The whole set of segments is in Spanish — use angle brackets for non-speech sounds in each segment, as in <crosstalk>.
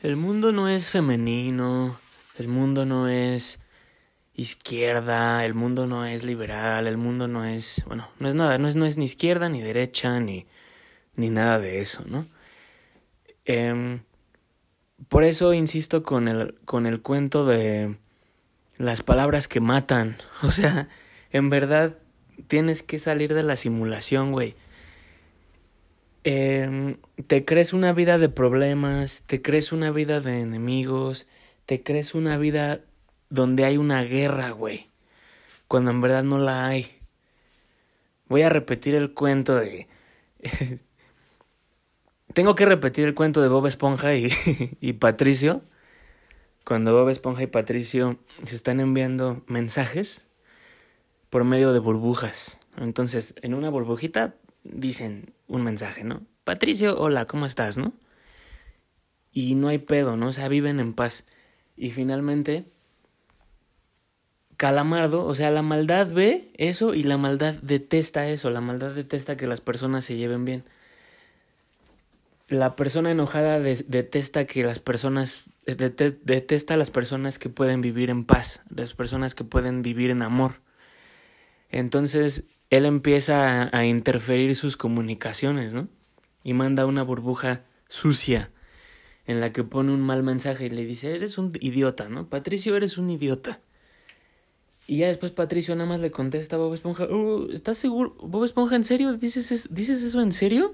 el mundo no es femenino, el mundo no es izquierda, el mundo no es liberal, el mundo no es, bueno, no es nada, no es, no es ni izquierda, ni derecha, ni, ni nada de eso, ¿no? Eh, por eso insisto con el, con el cuento de las palabras que matan. <laughs> O sea, en verdad tienes que salir de la simulación, güey. Eh, te crees una vida de problemas, te crees una vida de enemigos, te crees una vida donde hay una guerra, güey. Cuando en verdad no la hay. Voy a repetir el cuento de... <laughs> Tengo que repetir el cuento de Bob Esponja <laughs> y Patricio. Cuando Bob Esponja y Patricio se están enviando mensajes por medio de burbujas. Entonces, en una burbujita dicen un mensaje, ¿no? Patricio, hola, ¿cómo estás, no? Y no hay pedo, ¿no? O sea, viven en paz. Y finalmente, Calamardo, o sea, la maldad ve eso y la maldad detesta eso. La maldad detesta que las personas se lleven bien. La persona enojada detesta que las personas detesta a las personas que pueden vivir en paz, las personas que pueden vivir en amor. Entonces él empieza a, interferir sus comunicaciones, ¿no? Y manda una burbuja sucia en la que pone un mal mensaje y le dice, eres un idiota, ¿no? Patricio, eres un idiota. Y ya después Patricio nada más le contesta a Bob Esponja, oh, ¿estás seguro? Bob Esponja, ¿en serio? ¿Dices, eso? ¿Dices eso en serio?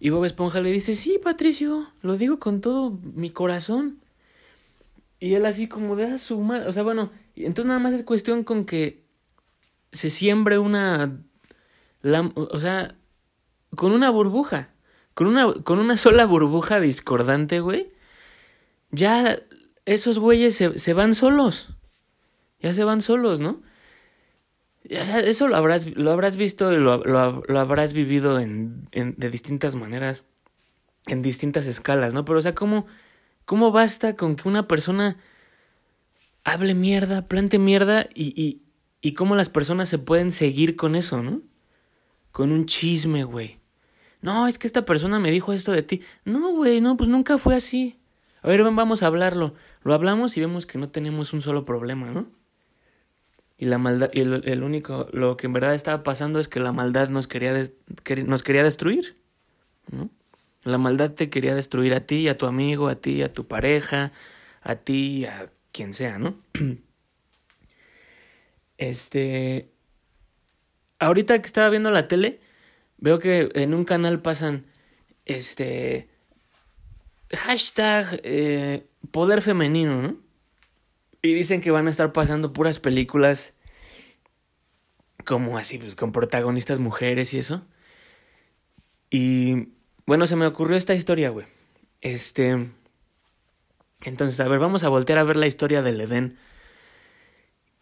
Y Bob Esponja le dice, sí, Patricio, lo digo con todo mi corazón. Y él así como de ah, su madre, o sea, bueno, entonces nada más es cuestión con que se siembre una, o sea, con una burbuja, con una, con una sola burbuja discordante, güey, ya esos güeyes se, se van solos, ya se van solos, ¿no? Eso lo habrás, lo habrás visto y lo, lo, habrás vivido en, en, de distintas maneras, en distintas escalas, ¿no? Pero, o sea, ¿cómo, ¿cómo basta con que una persona hable mierda, plante mierda y, y cómo las personas se pueden seguir con eso, ¿no? Con un chisme, güey. No, es que esta persona me dijo esto de ti. No, güey, no, pues nunca fue así. A ver, vamos a hablarlo. Lo hablamos y vemos que no tenemos un solo problema, ¿no? Y la maldad, y el, único, lo que en verdad estaba pasando es que la maldad nos quería, nos quería destruir, ¿no? La maldad te quería destruir a ti, a tu amigo, a ti, a tu pareja, a ti, a quien sea, ¿no? <clears throat> Este. Ahorita que estaba viendo la tele, veo que en un canal pasan. Este. Hashtag eh, poder femenino, ¿no? Y dicen que van a estar pasando puras películas como así, pues con protagonistas mujeres y eso. Y bueno, se me ocurrió esta historia, güey. Este. Entonces, a ver, vamos a voltear a ver la historia del Edén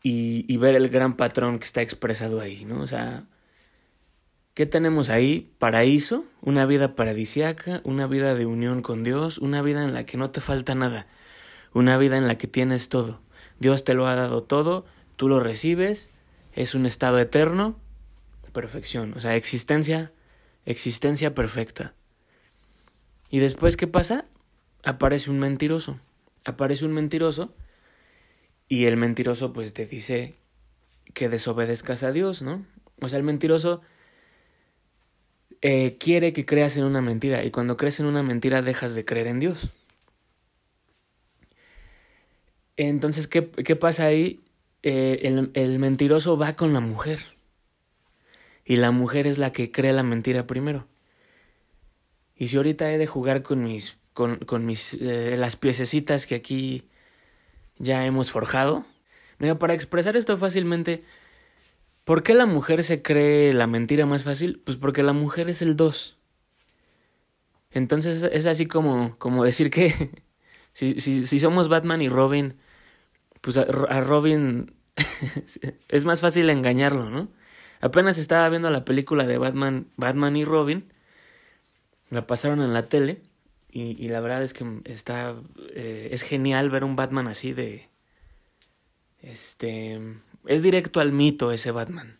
y, ver el gran patrón que está expresado ahí, ¿no? O sea, ¿qué tenemos ahí? Paraíso, una vida paradisiaca, una vida de unión con Dios, una vida en la que no te falta nada, una vida en la que tienes todo. Dios te lo ha dado todo, tú lo recibes, es un estado eterno, perfección, o sea, existencia, existencia perfecta. Y después, ¿qué pasa? Aparece un mentiroso. Aparece un mentiroso y el mentiroso pues te dice que desobedezcas a Dios, ¿no? O sea, el mentiroso eh, quiere que creas en una mentira y cuando crees en una mentira dejas de creer en Dios. Entonces, ¿qué, qué pasa ahí? Eh, el, el mentiroso va con la mujer. Y la mujer es la que cree la mentira primero. Y si ahorita he de jugar con mis, con, con mis, eh, las piececitas que aquí ya hemos forjado. Mira, para expresar esto fácilmente, ¿por qué la mujer se cree la mentira más fácil? Pues porque la mujer es el dos. Entonces es así como, como decir que <laughs> si, si, si somos Batman y Robin, pues a, a Robin <laughs> es más fácil engañarlo, ¿no? Apenas estaba viendo la película de Batman, Batman y Robin, la pasaron en la tele y, y la verdad es que está, eh, es genial ver un Batman así de, este, es directo al mito ese Batman,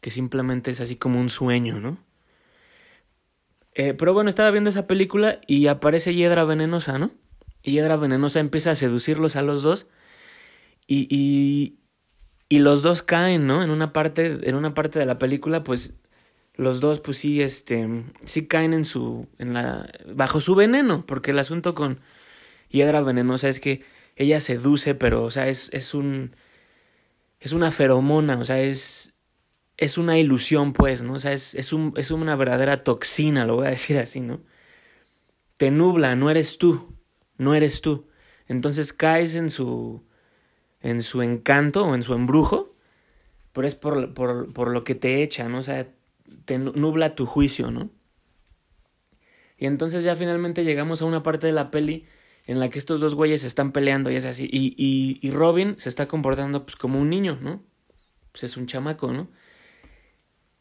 que simplemente es así como un sueño, ¿no? Eh, pero bueno, estaba viendo esa película y aparece Hiedra Venenosa, ¿no? Y Hiedra Venenosa empieza a seducirlos a los dos. Y, y, y los dos caen, ¿no? En una parte, en una parte de la película, pues los dos, pues sí, este, sí caen en su, en la, bajo su veneno, porque el asunto con Hiedra Venenosa es que ella seduce, pero, o sea, es, es un, es una feromona, o sea, es, es una ilusión, pues, ¿no? O sea, es, es, un, es una verdadera toxina, lo voy a decir así, ¿no? Te nubla, no eres tú, no eres tú. Entonces caes en su, en su encanto o en su embrujo, pero es por, por, por lo que te echa, ¿no? O sea, te nubla tu juicio, ¿no? Y entonces ya finalmente llegamos a una parte de la peli en la que estos dos güeyes están peleando y es así. Y, y, y Robin se está comportando pues como un niño, ¿no? Pues es un chamaco, ¿no?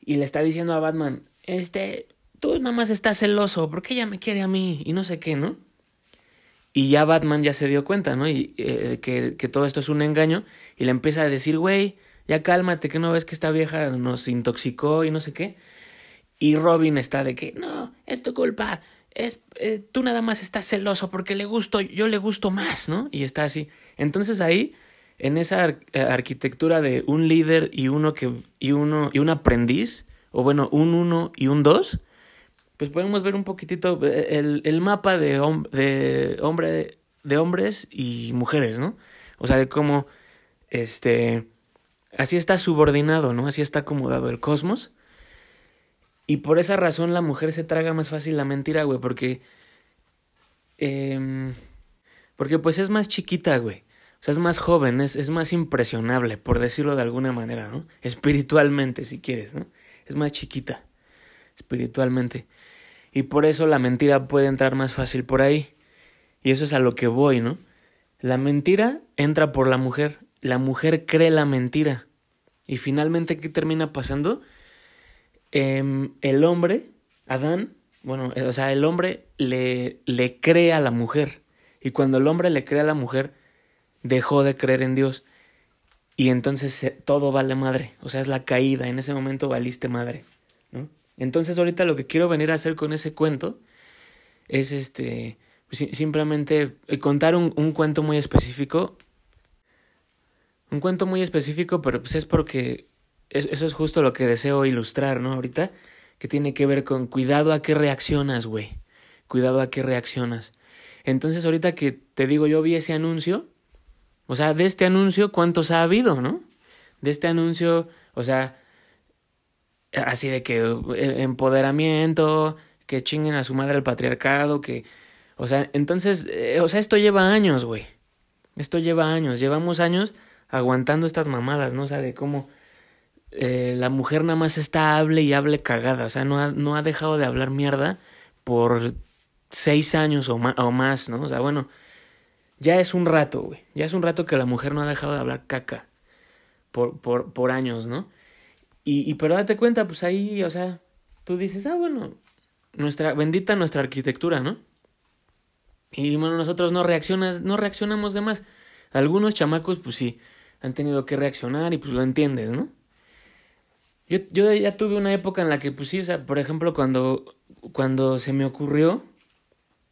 Y le está diciendo a Batman, este, tú nada más estás celoso, porque ella me quiere a mí? Y no sé qué, ¿no? Y ya Batman ya se dio cuenta, ¿no? Y eh, que, que todo esto es un engaño. Y le empieza a decir, güey, ya cálmate, que no ves que esta vieja nos intoxicó y no sé qué. Y Robin está de que, no, es tu culpa, es, eh, tú nada más estás celoso porque le gusto, yo le gusto más, ¿no? Y está así. Entonces ahí, en esa eh, arquitectura de un líder y uno que, y uno, y un aprendiz, o bueno, un uno y un dos, pues podemos ver un poquitito eh, el, el mapa de, de, hombre, de hombres y mujeres, ¿no? O sea, de cómo, este, así está subordinado, ¿no? Así está acomodado el cosmos. Y por esa razón la mujer se traga más fácil la mentira, güey, porque... Eh, porque pues es más chiquita, güey. O sea, es más joven, es, es más impresionable, por decirlo de alguna manera, ¿no? Espiritualmente, si quieres, ¿no? Es más chiquita, espiritualmente. Y por eso la mentira puede entrar más fácil por ahí. Y eso es a lo que voy, ¿no? La mentira entra por la mujer. La mujer cree la mentira. Y finalmente, ¿qué termina pasando? Eh, el hombre, Adán, bueno, o sea, el hombre le, le cree a la mujer. Y cuando el hombre le cree a la mujer, dejó de creer en Dios. Y entonces todo vale madre. O sea, es la caída. En ese momento valiste madre. ¿no? Entonces ahorita lo que quiero venir a hacer con ese cuento es este pues, simplemente eh, contar un, cuento muy específico. Un cuento muy específico, pero pues es porque eso es justo lo que deseo ilustrar, ¿no? Ahorita, que tiene que ver con cuidado a qué reaccionas, güey. Cuidado a qué reaccionas. Entonces ahorita que te digo, yo vi ese anuncio, o sea, de este anuncio, ¿cuántos ha habido, no? De este anuncio, o sea, así de que eh, empoderamiento, que chinguen a su madre el patriarcado, que, o sea, entonces, eh, o sea, esto lleva años, güey. Esto lleva años, llevamos años aguantando estas mamadas, ¿no? O sea, de cómo eh, la mujer nada más está hable y hable cagada, o sea, no ha, no ha dejado de hablar mierda por seis años o, más, ¿no? O sea, bueno, ya es un rato, güey, ya es un rato que la mujer no ha dejado de hablar caca por, por, por años, ¿no? Y, y pero date cuenta, pues ahí, o sea, tú dices, ah, bueno, nuestra, bendita nuestra arquitectura, ¿no? Y bueno, nosotros no reaccionas, no reaccionamos de más. Algunos chamacos, pues sí, han tenido que reaccionar y pues lo entiendes, ¿no? Yo, yo ya tuve una época en la que, pues sí, o sea, por ejemplo, cuando, cuando se me ocurrió,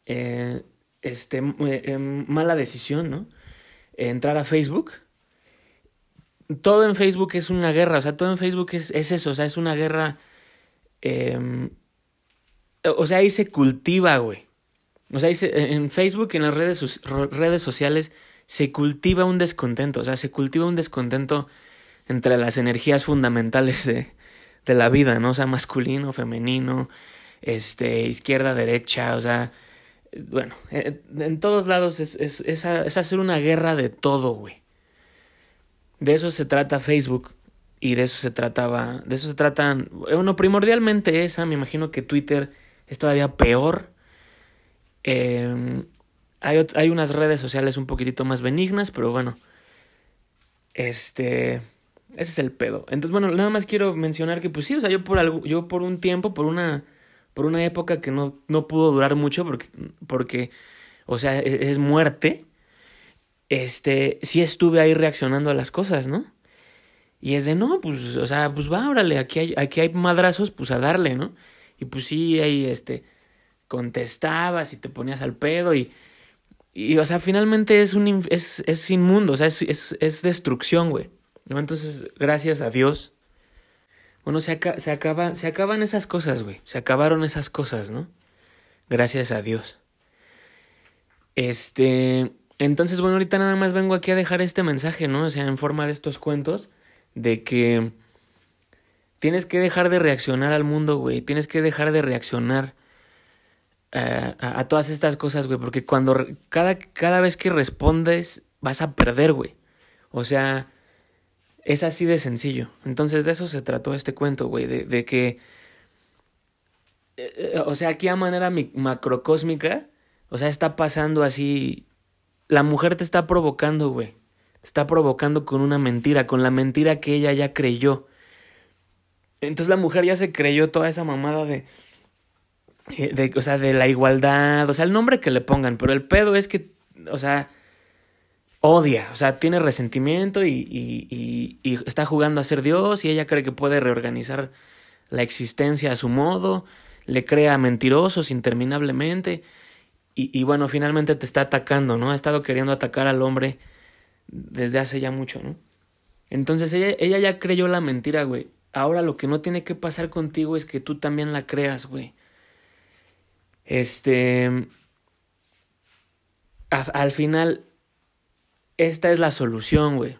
eh, este, eh, mala decisión, ¿no? entrar a Facebook. Todo en Facebook es una guerra, o sea, todo en Facebook es, es eso, o sea, es una guerra... Eh, o sea, ahí se cultiva, güey. O sea, ahí se, en Facebook, en las redes, redes sociales, se cultiva un descontento, o sea, se cultiva un descontento entre las energías fundamentales de, de la vida, ¿no? O sea, masculino, femenino, este, izquierda, derecha, o sea, bueno, en, todos lados es, es, es, es, hacer una guerra de todo, güey. De eso se trata Facebook y de eso se trataba, de eso se tratan, bueno, primordialmente esa, me imagino que Twitter es todavía peor. Eh, hay, hay unas redes sociales un poquitito más benignas, pero bueno, este ese es el pedo. Entonces, bueno, nada más quiero mencionar que, pues sí, o sea, yo por algo, yo por un tiempo, por una, por una época que no, no pudo durar mucho porque, porque, o sea, es, es muerte, este, sí estuve ahí reaccionando a las cosas, ¿no? Y es de, no, pues, o sea, pues va, órale, aquí aquí hay madrazos, pues a darle, ¿no? Y pues sí, ahí, este, contestabas y te ponías al pedo y, y, o sea, finalmente es, un, es, es inmundo, o sea, es, es, es destrucción, güey. Entonces, gracias a Dios, bueno, se, se, acaba, se acaban esas cosas, güey. Se acabaron esas cosas, ¿no? Gracias a Dios. Este, entonces, bueno, ahorita nada más vengo aquí a dejar este mensaje, ¿no? O sea, en forma de estos cuentos, de que tienes que dejar de reaccionar al mundo, güey. Tienes que dejar de reaccionar a, todas estas cosas, güey, porque cuando cada, cada vez que respondes vas a perder, güey. O sea, es así de sencillo. Entonces de eso se trató este cuento, güey, de, de que, eh, o sea, aquí a manera macrocósmica, o sea, está pasando así, la mujer te está provocando, güey. Te está provocando con una mentira, con la mentira que ella ya creyó. Entonces la mujer ya se creyó toda esa mamada de eh, de, o sea, de la igualdad, o sea, el nombre que le pongan, pero el pedo es que, o sea, odia, o sea, tiene resentimiento y, y, y, está jugando a ser Dios y ella cree que puede reorganizar la existencia a su modo, le crea mentirosos interminablemente y, y bueno, finalmente te está atacando, ¿no? Ha estado queriendo atacar al hombre desde hace ya mucho, ¿no? Entonces ella, ella ya creyó la mentira, güey. Ahora lo que no tiene que pasar contigo es que tú también la creas, güey. Este, al final, esta es la solución, güey.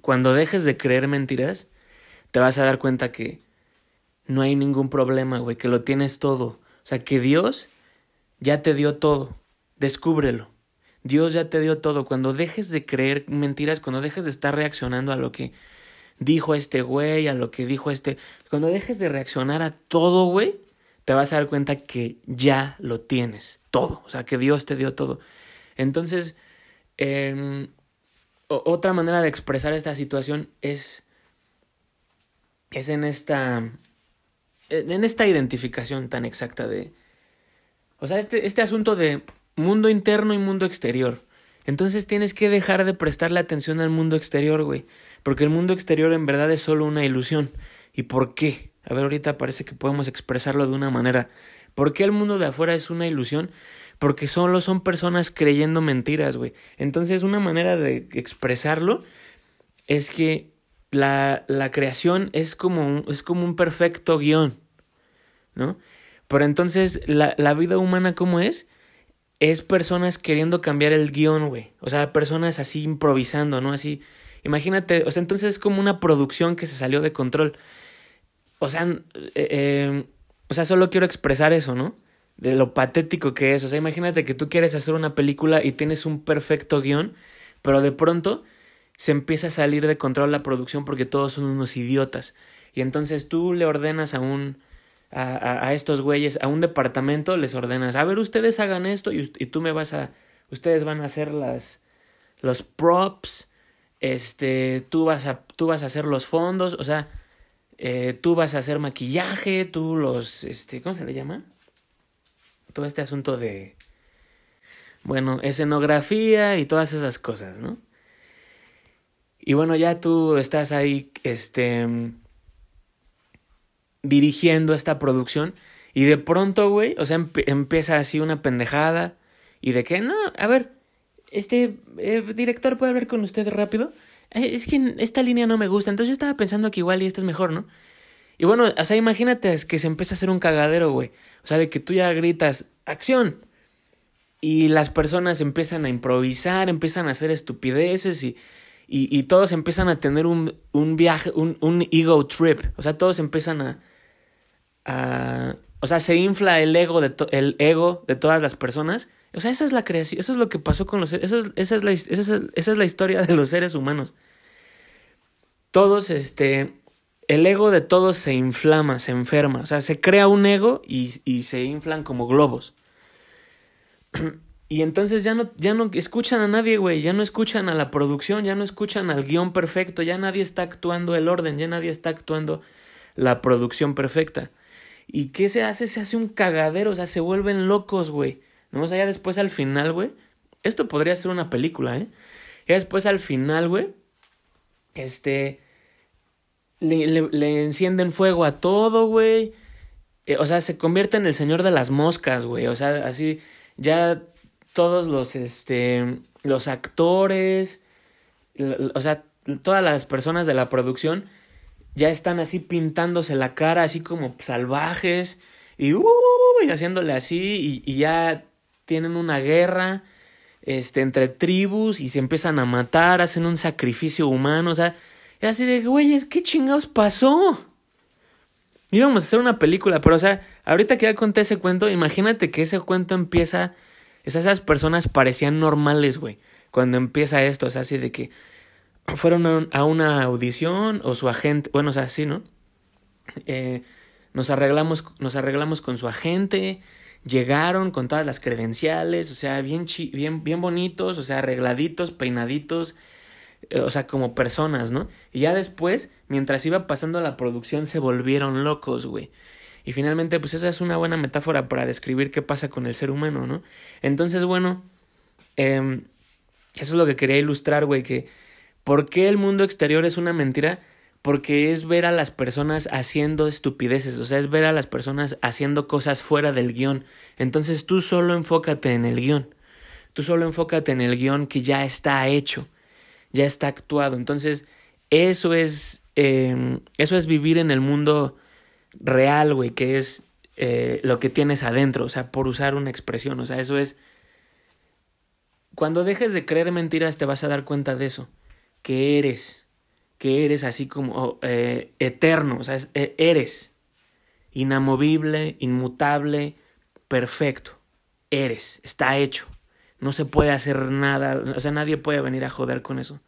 Cuando dejes de creer mentiras, te vas a dar cuenta que no hay ningún problema, güey, que lo tienes todo. O sea, que Dios ya te dio todo. Descúbrelo. Dios ya te dio todo. Cuando dejes de creer mentiras, cuando dejes de estar reaccionando a lo que dijo este güey, a lo que dijo este... Cuando dejes de reaccionar a todo, güey, te vas a dar cuenta que ya lo tienes todo, o sea, que Dios te dio todo. Entonces, em, otra manera de expresar esta situación es, es en esta, en esta identificación tan exacta de, o sea, este, este asunto de mundo interno y mundo exterior. Entonces tienes que dejar de prestarle atención al mundo exterior, güey. Porque el mundo exterior en verdad es solo una ilusión. ¿Y por qué? A ver, ahorita parece que podemos expresarlo de una manera. ¿Por qué el mundo de afuera es una ilusión? Porque solo son personas creyendo mentiras, güey. Entonces, una manera de expresarlo es que la, la creación es como, un, es como un perfecto guion, ¿no? Pero entonces, la, la vida humana, ¿cómo es? Es personas queriendo cambiar el guion, güey. O sea, personas así improvisando, ¿no? Así, imagínate, o sea, entonces es como una producción que se salió de control. O sea, eh, eh, o sea, solo quiero expresar eso, ¿no? De lo patético que es. O sea, imagínate que tú quieres hacer una película y tienes un perfecto guion, pero de pronto se empieza a salir de control la producción porque todos son unos idiotas. Y entonces tú le ordenas a un. A, a, estos güeyes, a un departamento, les ordenas, a ver, ustedes hagan esto y, y tú me vas a. Ustedes van a hacer las. los props. Este. Tú vas a. tú vas a hacer los fondos. O sea eh, tú vas a hacer maquillaje, tú los, este, ¿cómo se le llama? Todo este asunto de, bueno, escenografía y todas esas cosas, ¿no? Y bueno, ya tú estás ahí, este, dirigiendo esta producción y de pronto, güey, o sea, empieza así una pendejada y de que, no, a ver, este eh, director puede hablar con usted rápido. Es que esta línea no me gusta, entonces yo estaba pensando que igual y esto es mejor, ¿no? Y bueno, o sea, imagínate que se empieza a hacer un cagadero, güey. O sea, de que tú ya gritas, acción. Y las personas empiezan a improvisar, empiezan a hacer estupideces y, y, todos empiezan a tener un, un viaje, un, un, ego trip. O sea, todos empiezan a... O sea, se infla el ego, de el ego de todas las personas. O sea, esa es la creación, eso es lo que pasó con los seres, eso es, esa, es la, esa, es, esa es la historia de los seres humanos. Todos, este, el ego de todos se inflama, se enferma. O sea, se crea un ego y, y se inflan como globos. y entonces ya no, ya no escuchan a nadie, güey. Ya no escuchan a la producción, ya no escuchan al guion perfecto. Ya nadie está actuando el orden, ya nadie está actuando la producción perfecta. ¿Y qué se hace? Se hace un cagadero, o sea, se vuelven locos, güey. ¿No? O sea, ya después al final, güey. Esto podría ser una película, ¿eh? Ya después al final, güey. Este le, le, encienden fuego a todo, güey. Eh, o sea, se convierte en el señor de las moscas, güey. O sea, así ya todos los, este, los actores, o sea, todas las personas de la producción ya están así pintándose la cara así como salvajes y, uh, y haciéndole así y, ya tienen una guerra este entre tribus y se empiezan a matar, hacen un sacrificio humano, o sea, es así de, güeyes, ¿qué chingados pasó? Íbamos a hacer una película, pero o sea, ahorita que ya conté ese cuento, imagínate que ese cuento empieza, esas personas parecían normales, güey, cuando empieza esto, o sea, así de que fueron a una audición o su agente, bueno, o sea, sí, ¿no? Eh, nos arreglamos, nos arreglamos con su agente, llegaron con todas las credenciales, o sea, bien, bien, bien bonitos, o sea, arregladitos, peinaditos, eh, o sea, como personas, ¿no? Y ya después, mientras iba pasando la producción, se volvieron locos, güey. Y finalmente, pues esa es una buena metáfora para describir qué pasa con el ser humano, ¿no? Entonces, bueno, eh, eso es lo que quería ilustrar, güey, que ¿Por qué el mundo exterior es una mentira? Porque es ver a las personas haciendo estupideces, o sea, es ver a las personas haciendo cosas fuera del guion. Entonces tú solo enfócate en el guion. Tú solo enfócate en el guion que ya está hecho, ya está actuado. Entonces, eso es, eh, eso es vivir en el mundo real, güey, que es eh, lo que tienes adentro, o sea, por usar una expresión, o sea, eso es... Cuando dejes de creer mentiras te vas a dar cuenta de eso que eres, que eres así como eh, eterno, o sea, eh, eres inamovible, inmutable, perfecto, eres, está hecho, no se puede hacer nada, o sea, nadie puede venir a joder con eso,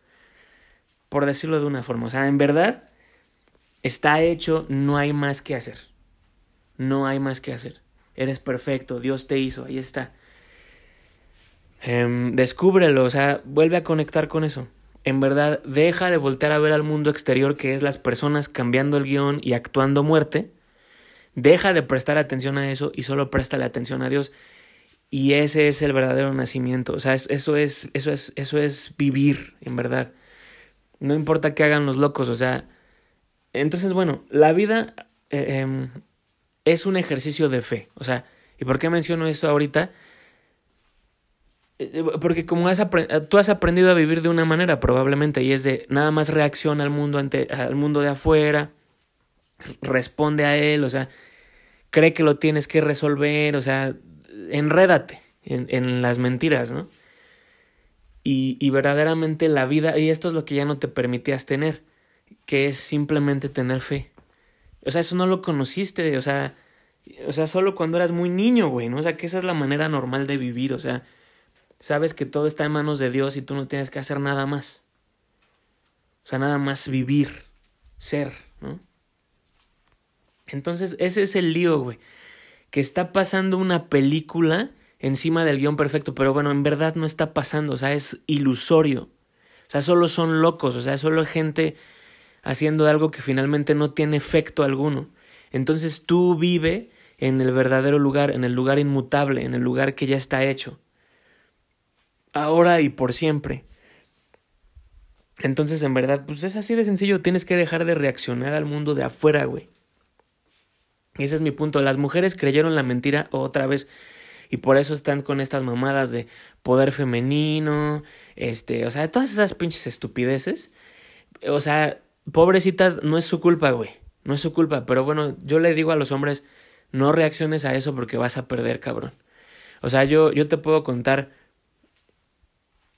por decirlo de una forma, o sea, en verdad, está hecho, no hay más que hacer, no hay más que hacer, eres perfecto, Dios te hizo, ahí está. Em, descúbrelo, o sea, vuelve a conectar con eso en verdad deja de voltear a ver al mundo exterior que es las personas cambiando el guion y actuando muerte, deja de prestar atención a eso y solo préstale atención a Dios. Y ese es el verdadero nacimiento, o sea, eso es, eso es, eso es vivir, en verdad. No importa qué hagan los locos, o sea, entonces bueno, la vida eh, em, es un ejercicio de fe, o sea, ¿y por qué menciono esto ahorita? Eh, porque como has tú has aprendido a vivir de una manera probablemente y es de nada más reacciona al mundo ante al mundo de afuera, responde a él, o sea, cree que lo tienes que resolver, o sea, enrédate en, en las mentiras, ¿no? Y, y verdaderamente la vida, y esto es lo que ya no te permitías tener, que es simplemente tener fe. O sea, eso no lo conociste, o sea, o sea, solo cuando eras muy niño, güey, ¿no? O sea, que esa es la manera normal de vivir, o sea, sabes que todo está en manos de Dios y tú no tienes que hacer nada más. O sea, nada más vivir, ser, ¿no? Entonces, ese es el lío, güey. Que está pasando una película encima del guion perfecto, pero bueno, en verdad no está pasando, o sea, es ilusorio. O sea, solo son locos, o sea, solo gente haciendo algo que finalmente no tiene efecto alguno. Entonces tú vive en el verdadero lugar, en el lugar inmutable, en el lugar que ya está hecho ahora y por siempre. Entonces, en verdad, pues es así de sencillo. Tienes que dejar de reaccionar al mundo de afuera, güey. Ese es mi punto. Las mujeres creyeron la mentira otra vez. Y por eso están con estas mamadas de poder femenino. Este, o sea, todas esas pinches estupideces. O sea, pobrecitas, no es su culpa, güey. No es su culpa. Pero bueno, yo le digo a los hombres, no reacciones a eso porque vas a perder, cabrón. O sea, yo, yo te puedo contar